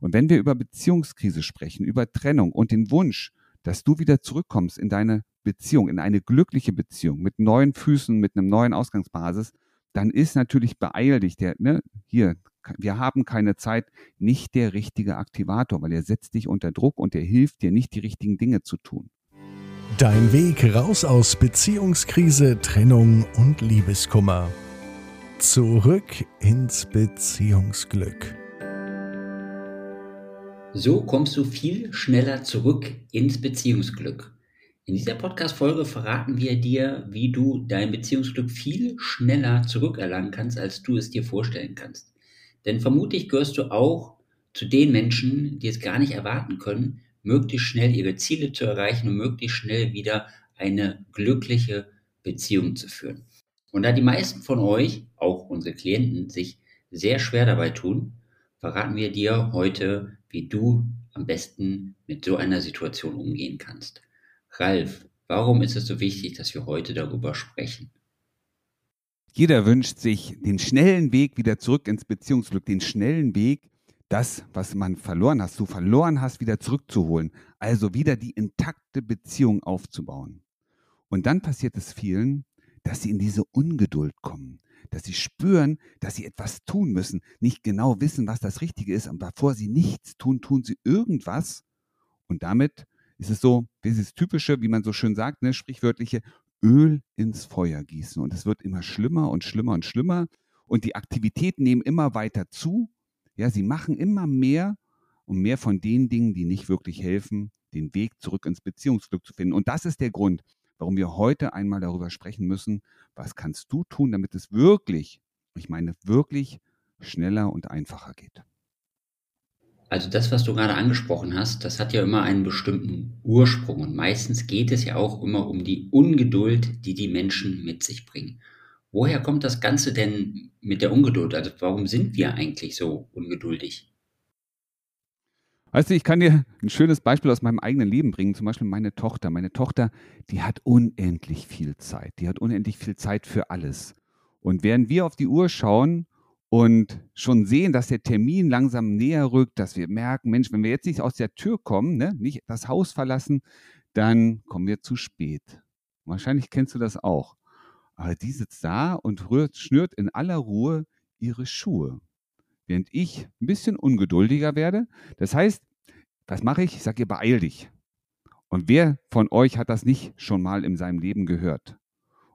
Und wenn wir über Beziehungskrise sprechen, über Trennung und den Wunsch, dass du wieder zurückkommst in deine Beziehung, in eine glückliche Beziehung mit neuen Füßen, mit einem neuen Ausgangsbasis, dann ist natürlich beeil dich, der, ne, hier, wir haben keine Zeit, nicht der richtige Aktivator, weil er setzt dich unter Druck und er hilft dir nicht, die richtigen Dinge zu tun. Dein Weg raus aus Beziehungskrise, Trennung und Liebeskummer. Zurück ins Beziehungsglück. So kommst du viel schneller zurück ins Beziehungsglück. In dieser Podcast-Folge verraten wir dir, wie du dein Beziehungsglück viel schneller zurückerlangen kannst, als du es dir vorstellen kannst. Denn vermutlich gehörst du auch zu den Menschen, die es gar nicht erwarten können, möglichst schnell ihre Ziele zu erreichen und möglichst schnell wieder eine glückliche Beziehung zu führen. Und da die meisten von euch, auch unsere Klienten, sich sehr schwer dabei tun, verraten wir dir heute, wie du am besten mit so einer Situation umgehen kannst. Ralf, warum ist es so wichtig, dass wir heute darüber sprechen? Jeder wünscht sich den schnellen Weg wieder zurück ins Beziehungsglück, den schnellen Weg, das, was man verloren hast, du verloren hast, wieder zurückzuholen. Also wieder die intakte Beziehung aufzubauen. Und dann passiert es vielen, dass sie in diese Ungeduld kommen, dass sie spüren, dass sie etwas tun müssen, nicht genau wissen, was das Richtige ist, und bevor sie nichts tun, tun sie irgendwas. Und damit ist es so, dieses typische, wie man so schön sagt, ne, sprichwörtliche Öl ins Feuer gießen. Und es wird immer schlimmer und schlimmer und schlimmer. Und die Aktivitäten nehmen immer weiter zu. Ja, sie machen immer mehr und mehr von den Dingen, die nicht wirklich helfen, den Weg zurück ins Beziehungsglück zu finden. Und das ist der Grund, warum wir heute einmal darüber sprechen müssen, was kannst du tun, damit es wirklich, ich meine wirklich, schneller und einfacher geht. Also das, was du gerade angesprochen hast, das hat ja immer einen bestimmten Ursprung und meistens geht es ja auch immer um die Ungeduld, die die Menschen mit sich bringen. Woher kommt das Ganze denn mit der Ungeduld? Also warum sind wir eigentlich so ungeduldig? Weißt du, ich kann dir ein schönes Beispiel aus meinem eigenen Leben bringen. Zum Beispiel meine Tochter. Meine Tochter, die hat unendlich viel Zeit. Die hat unendlich viel Zeit für alles. Und während wir auf die Uhr schauen und schon sehen, dass der Termin langsam näher rückt, dass wir merken, Mensch, wenn wir jetzt nicht aus der Tür kommen, ne, nicht das Haus verlassen, dann kommen wir zu spät. Wahrscheinlich kennst du das auch. Aber die sitzt da und rührt, schnürt in aller Ruhe ihre Schuhe während ich ein bisschen ungeduldiger werde. Das heißt, was mache ich? Ich sage ihr, beeil dich. Und wer von euch hat das nicht schon mal in seinem Leben gehört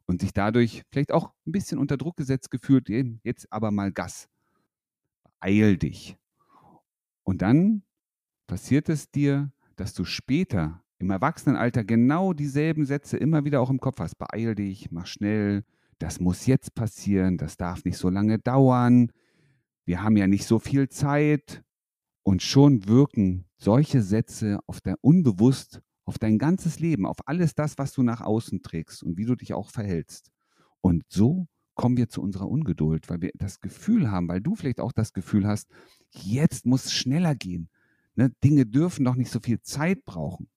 und sich dadurch vielleicht auch ein bisschen unter Druck gesetzt gefühlt, jetzt aber mal Gas. Beeil dich. Und dann passiert es dir, dass du später im Erwachsenenalter genau dieselben Sätze immer wieder auch im Kopf hast. Beeil dich, mach schnell, das muss jetzt passieren, das darf nicht so lange dauern, wir haben ja nicht so viel Zeit. Und schon wirken solche Sätze auf der unbewusst auf dein ganzes Leben, auf alles das, was du nach außen trägst und wie du dich auch verhältst. Und so kommen wir zu unserer Ungeduld, weil wir das Gefühl haben, weil du vielleicht auch das Gefühl hast, jetzt muss es schneller gehen. Ne? Dinge dürfen doch nicht so viel Zeit brauchen.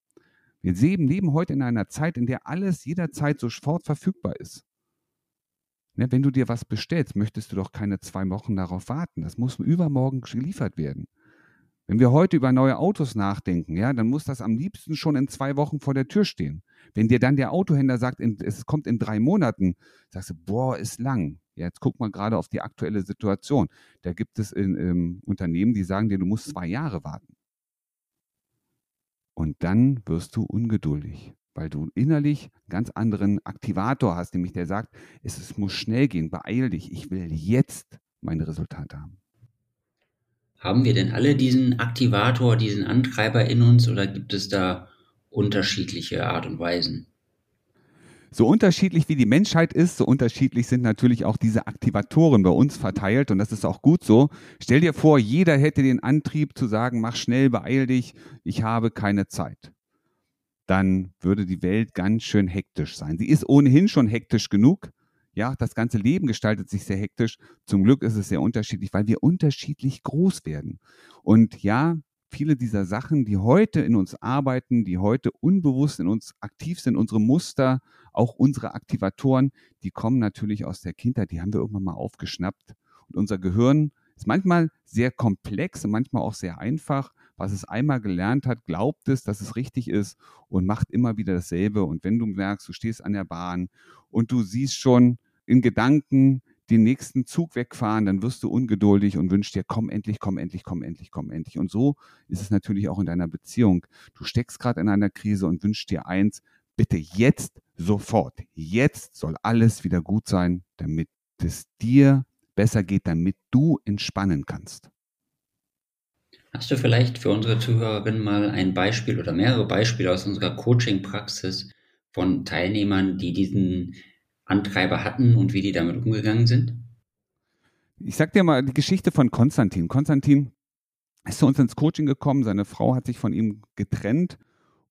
Wir leben heute in einer Zeit, in der alles jederzeit sofort verfügbar ist. Ne, wenn du dir was bestellst, möchtest du doch keine zwei Wochen darauf warten. Das muss übermorgen geliefert werden. Wenn wir heute über neue Autos nachdenken, ja, dann muss das am liebsten schon in zwei Wochen vor der Tür stehen. Wenn dir dann der Autohändler sagt, es kommt in drei Monaten, sagst du, boah, ist lang. Jetzt guck mal gerade auf die aktuelle Situation. Da gibt es in, in Unternehmen, die sagen dir, du musst zwei Jahre warten. Und dann wirst du ungeduldig weil du innerlich einen ganz anderen Aktivator hast, nämlich der sagt, es, es muss schnell gehen, beeil dich, ich will jetzt meine Resultate haben. Haben wir denn alle diesen Aktivator, diesen Antreiber in uns oder gibt es da unterschiedliche Art und Weisen? So unterschiedlich wie die Menschheit ist, so unterschiedlich sind natürlich auch diese Aktivatoren bei uns verteilt und das ist auch gut so. Stell dir vor, jeder hätte den Antrieb zu sagen, mach schnell, beeil dich, ich habe keine Zeit dann würde die Welt ganz schön hektisch sein. Sie ist ohnehin schon hektisch genug. Ja, das ganze Leben gestaltet sich sehr hektisch. Zum Glück ist es sehr unterschiedlich, weil wir unterschiedlich groß werden. Und ja, viele dieser Sachen, die heute in uns arbeiten, die heute unbewusst in uns aktiv sind, unsere Muster, auch unsere Aktivatoren, die kommen natürlich aus der Kindheit, die haben wir irgendwann mal aufgeschnappt. Und unser Gehirn Ist manchmal sehr komplex und manchmal auch sehr einfach. Was es einmal gelernt hat, glaubt es, dass es richtig ist und macht immer wieder dasselbe. Und wenn du merkst, du stehst an der Bahn und du siehst schon in Gedanken den nächsten Zug wegfahren, dann wirst du ungeduldig und wünschst dir, komm endlich, komm endlich, komm endlich, komm endlich. Und so ist es natürlich auch in deiner Beziehung. Du steckst gerade in einer Krise und wünschst dir eins, bitte jetzt sofort. Jetzt soll alles wieder gut sein, damit es dir besser geht, damit du entspannen kannst. Hast du vielleicht für unsere Zuhörerinnen mal ein Beispiel oder mehrere Beispiele aus unserer Coaching-Praxis von Teilnehmern, die diesen Antreiber hatten und wie die damit umgegangen sind? Ich sag dir mal die Geschichte von Konstantin. Konstantin ist zu uns ins Coaching gekommen, seine Frau hat sich von ihm getrennt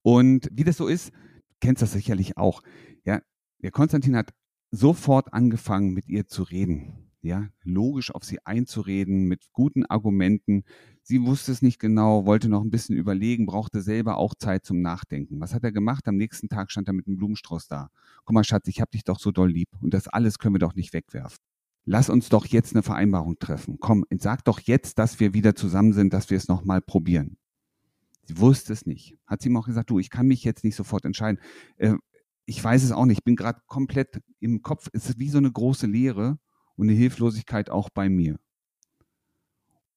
und wie das so ist, kennst das sicherlich auch. Ja, der Konstantin hat sofort angefangen, mit ihr zu reden. Ja, logisch auf sie einzureden, mit guten Argumenten. Sie wusste es nicht genau, wollte noch ein bisschen überlegen, brauchte selber auch Zeit zum Nachdenken. Was hat er gemacht? Am nächsten Tag stand er mit einem Blumenstrauß da. Guck mal, Schatz, ich hab dich doch so doll lieb und das alles können wir doch nicht wegwerfen. Lass uns doch jetzt eine Vereinbarung treffen. Komm, sag doch jetzt, dass wir wieder zusammen sind, dass wir es nochmal probieren. Sie wusste es nicht. Hat sie ihm auch gesagt, du, ich kann mich jetzt nicht sofort entscheiden. Äh, ich weiß es auch nicht. Ich bin gerade komplett im Kopf. Es ist wie so eine große Leere und eine Hilflosigkeit auch bei mir.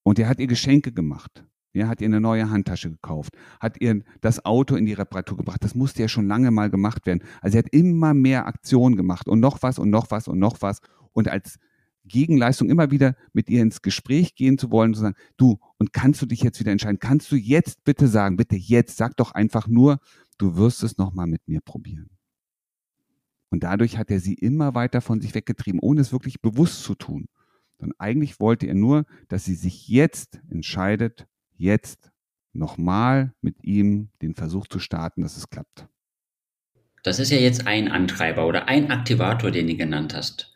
Und er hat ihr Geschenke gemacht. Er hat ihr eine neue Handtasche gekauft, hat ihr das Auto in die Reparatur gebracht. Das musste ja schon lange mal gemacht werden. Also er hat immer mehr Aktionen gemacht und noch was und noch was und noch was. Und als Gegenleistung immer wieder mit ihr ins Gespräch gehen zu wollen, zu sagen, du, und kannst du dich jetzt wieder entscheiden? Kannst du jetzt bitte sagen, bitte jetzt, sag doch einfach nur, du wirst es nochmal mit mir probieren. Und dadurch hat er sie immer weiter von sich weggetrieben, ohne es wirklich bewusst zu tun. Denn eigentlich wollte er nur, dass sie sich jetzt entscheidet, jetzt nochmal mit ihm den Versuch zu starten, dass es klappt. Das ist ja jetzt ein Antreiber oder ein Aktivator, den du genannt hast.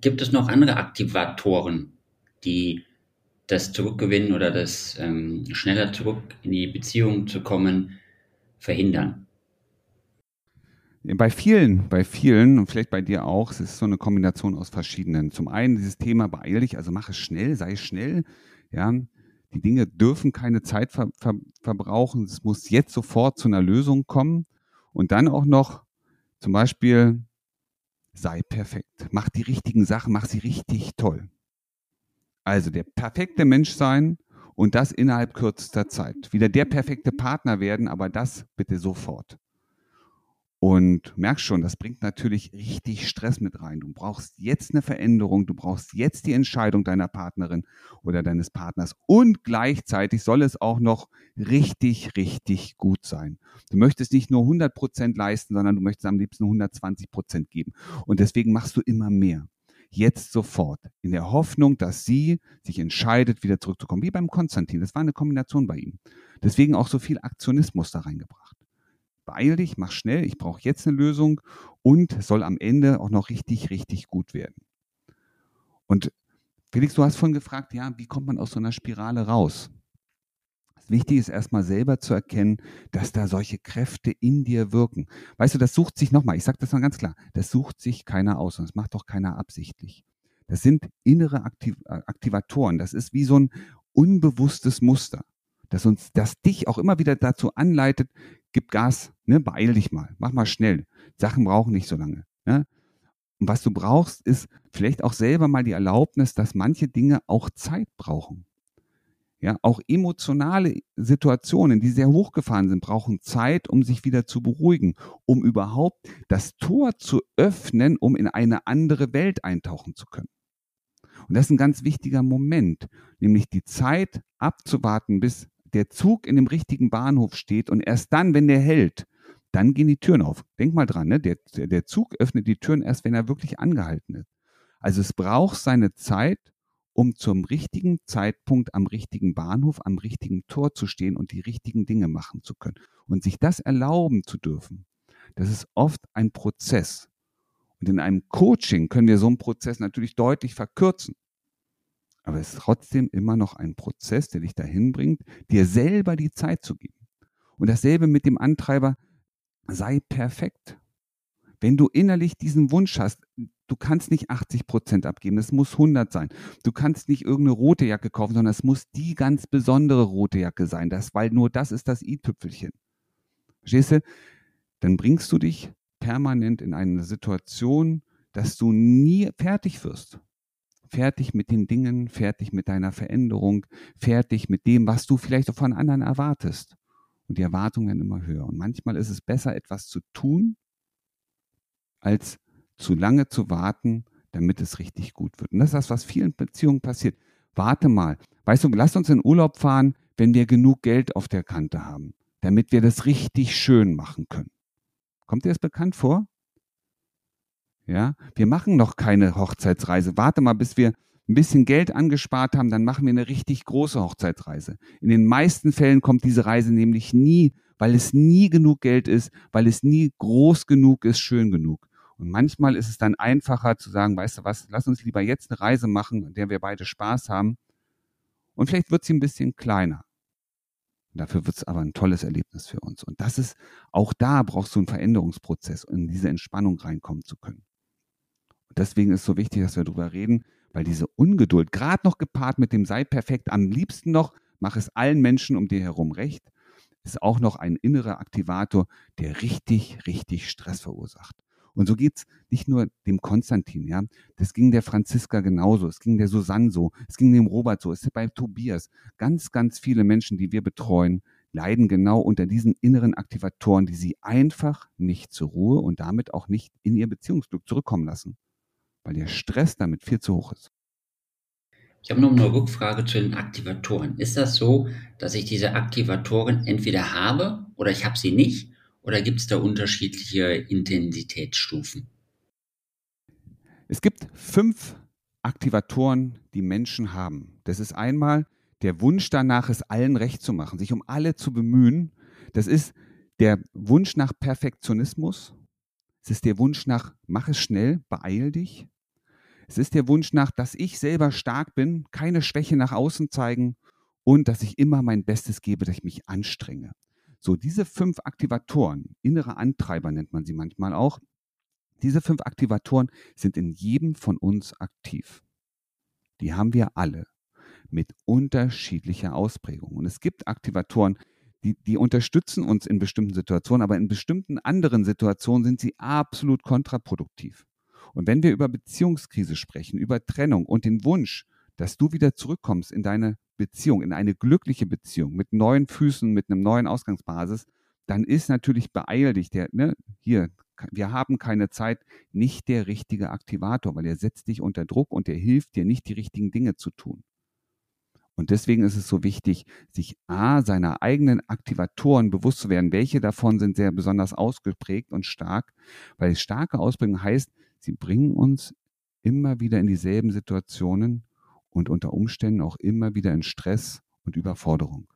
Gibt es noch andere Aktivatoren, die das Zurückgewinnen oder das ähm, schneller zurück in die Beziehung zu kommen verhindern? Bei vielen, bei vielen und vielleicht bei dir auch, es ist so eine Kombination aus verschiedenen. Zum einen dieses Thema beeil dich, also mach es schnell, sei schnell. Ja, die Dinge dürfen keine Zeit ver, ver, verbrauchen. Es muss jetzt sofort zu einer Lösung kommen. Und dann auch noch zum Beispiel sei perfekt. Mach die richtigen Sachen, mach sie richtig toll. Also der perfekte Mensch sein und das innerhalb kürzester Zeit. Wieder der perfekte Partner werden, aber das bitte sofort. Und merkst schon, das bringt natürlich richtig Stress mit rein. Du brauchst jetzt eine Veränderung, du brauchst jetzt die Entscheidung deiner Partnerin oder deines Partners und gleichzeitig soll es auch noch richtig, richtig gut sein. Du möchtest nicht nur 100 Prozent leisten, sondern du möchtest am liebsten 120 Prozent geben. Und deswegen machst du immer mehr. Jetzt sofort. In der Hoffnung, dass sie sich entscheidet, wieder zurückzukommen. Wie beim Konstantin. Das war eine Kombination bei ihm. Deswegen auch so viel Aktionismus da reingebracht beeil dich, mach schnell, ich brauche jetzt eine Lösung und soll am Ende auch noch richtig, richtig gut werden. Und Felix, du hast vorhin gefragt, ja, wie kommt man aus so einer Spirale raus? Das Wichtige ist erstmal selber zu erkennen, dass da solche Kräfte in dir wirken. Weißt du, das sucht sich nochmal, ich sage das mal ganz klar, das sucht sich keiner aus und das macht doch keiner absichtlich. Das sind innere Aktiv Aktivatoren, das ist wie so ein unbewusstes Muster, das uns, das dich auch immer wieder dazu anleitet, gib Gas, ne, beeil dich mal, mach mal schnell. Sachen brauchen nicht so lange. Ne? Und was du brauchst, ist vielleicht auch selber mal die Erlaubnis, dass manche Dinge auch Zeit brauchen. Ja, auch emotionale Situationen, die sehr hochgefahren sind, brauchen Zeit, um sich wieder zu beruhigen, um überhaupt das Tor zu öffnen, um in eine andere Welt eintauchen zu können. Und das ist ein ganz wichtiger Moment, nämlich die Zeit abzuwarten, bis der Zug in dem richtigen Bahnhof steht und erst dann, wenn der hält, dann gehen die Türen auf. Denk mal dran, ne? der, der Zug öffnet die Türen erst, wenn er wirklich angehalten ist. Also es braucht seine Zeit, um zum richtigen Zeitpunkt am richtigen Bahnhof, am richtigen Tor zu stehen und die richtigen Dinge machen zu können. Und sich das erlauben zu dürfen, das ist oft ein Prozess. Und in einem Coaching können wir so einen Prozess natürlich deutlich verkürzen. Aber es ist trotzdem immer noch ein Prozess, der dich dahin bringt, dir selber die Zeit zu geben. Und dasselbe mit dem Antreiber, sei perfekt. Wenn du innerlich diesen Wunsch hast, Du kannst nicht 80 Prozent abgeben, es muss 100 sein. Du kannst nicht irgendeine rote Jacke kaufen, sondern es muss die ganz besondere rote Jacke sein, das, weil nur das ist das i-Tüpfelchen. Verstehst du? Dann bringst du dich permanent in eine Situation, dass du nie fertig wirst. Fertig mit den Dingen, fertig mit deiner Veränderung, fertig mit dem, was du vielleicht auch von anderen erwartest. Und die Erwartungen werden immer höher. Und manchmal ist es besser, etwas zu tun, als zu lange zu warten, damit es richtig gut wird. Und das ist das, was vielen Beziehungen passiert. Warte mal. Weißt du, lass uns in Urlaub fahren, wenn wir genug Geld auf der Kante haben, damit wir das richtig schön machen können. Kommt dir das bekannt vor? Ja, wir machen noch keine Hochzeitsreise. Warte mal, bis wir ein bisschen Geld angespart haben, dann machen wir eine richtig große Hochzeitsreise. In den meisten Fällen kommt diese Reise nämlich nie, weil es nie genug Geld ist, weil es nie groß genug ist, schön genug. Und manchmal ist es dann einfacher zu sagen, weißt du was, lass uns lieber jetzt eine Reise machen, in der wir beide Spaß haben. Und vielleicht wird sie ein bisschen kleiner. Dafür wird es aber ein tolles Erlebnis für uns. Und das ist, auch da brauchst du einen Veränderungsprozess, um in diese Entspannung reinkommen zu können. Und deswegen ist es so wichtig, dass wir darüber reden, weil diese Ungeduld, gerade noch gepaart mit dem sei perfekt, am liebsten noch, mach es allen Menschen um dir herum recht, ist auch noch ein innerer Aktivator, der richtig, richtig Stress verursacht. Und so geht es nicht nur dem Konstantin, ja. Das ging der Franziska genauso, es ging der Susanne so, es ging dem Robert so, es ist bei Tobias. Ganz, ganz viele Menschen, die wir betreuen, leiden genau unter diesen inneren Aktivatoren, die sie einfach nicht zur Ruhe und damit auch nicht in ihr Beziehungsglück zurückkommen lassen, weil der Stress damit viel zu hoch ist. Ich habe noch eine Rückfrage zu den Aktivatoren. Ist das so, dass ich diese Aktivatoren entweder habe oder ich habe sie nicht? Oder gibt es da unterschiedliche Intensitätsstufen? Es gibt fünf Aktivatoren, die Menschen haben. Das ist einmal der Wunsch danach, es allen recht zu machen, sich um alle zu bemühen. Das ist der Wunsch nach Perfektionismus. Es ist der Wunsch nach, mach es schnell, beeil dich. Es ist der Wunsch nach, dass ich selber stark bin, keine Schwäche nach außen zeigen und dass ich immer mein Bestes gebe, dass ich mich anstrenge. So, diese fünf Aktivatoren, innere Antreiber nennt man sie manchmal auch, diese fünf Aktivatoren sind in jedem von uns aktiv. Die haben wir alle mit unterschiedlicher Ausprägung. Und es gibt Aktivatoren, die, die unterstützen uns in bestimmten Situationen, aber in bestimmten anderen Situationen sind sie absolut kontraproduktiv. Und wenn wir über Beziehungskrise sprechen, über Trennung und den Wunsch, dass du wieder zurückkommst in deine Beziehung, in eine glückliche Beziehung mit neuen Füßen, mit einem neuen Ausgangsbasis, dann ist natürlich beeil dich der, ne, hier, wir haben keine Zeit, nicht der richtige Aktivator, weil er setzt dich unter Druck und er hilft dir nicht, die richtigen Dinge zu tun. Und deswegen ist es so wichtig, sich A, seiner eigenen Aktivatoren bewusst zu werden. Welche davon sind sehr besonders ausgeprägt und stark? Weil starke Ausprägung heißt, sie bringen uns immer wieder in dieselben Situationen und unter Umständen auch immer wieder in Stress und Überforderung.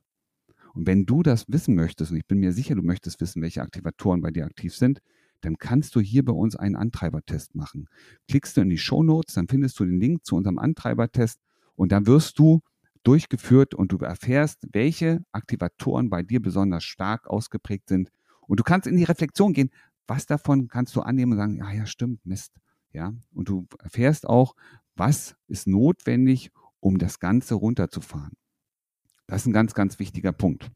Und wenn du das wissen möchtest, und ich bin mir sicher, du möchtest wissen, welche Aktivatoren bei dir aktiv sind, dann kannst du hier bei uns einen Antreibertest machen. Klickst du in die Show Notes, dann findest du den Link zu unserem Antreibertest und dann wirst du durchgeführt und du erfährst, welche Aktivatoren bei dir besonders stark ausgeprägt sind. Und du kannst in die Reflexion gehen, was davon kannst du annehmen und sagen, ja, ja, stimmt, Mist. Ja, und du erfährst auch, was ist notwendig, um das Ganze runterzufahren. Das ist ein ganz, ganz wichtiger Punkt.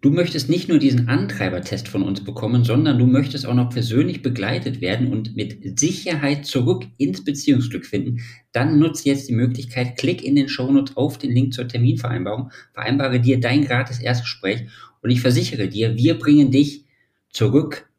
Du möchtest nicht nur diesen Antreibertest von uns bekommen, sondern du möchtest auch noch persönlich begleitet werden und mit Sicherheit zurück ins Beziehungsglück finden. Dann nutze jetzt die Möglichkeit, klick in den Shownotes auf den Link zur Terminvereinbarung, vereinbare dir dein gratis Erstgespräch und ich versichere dir, wir bringen dich zurück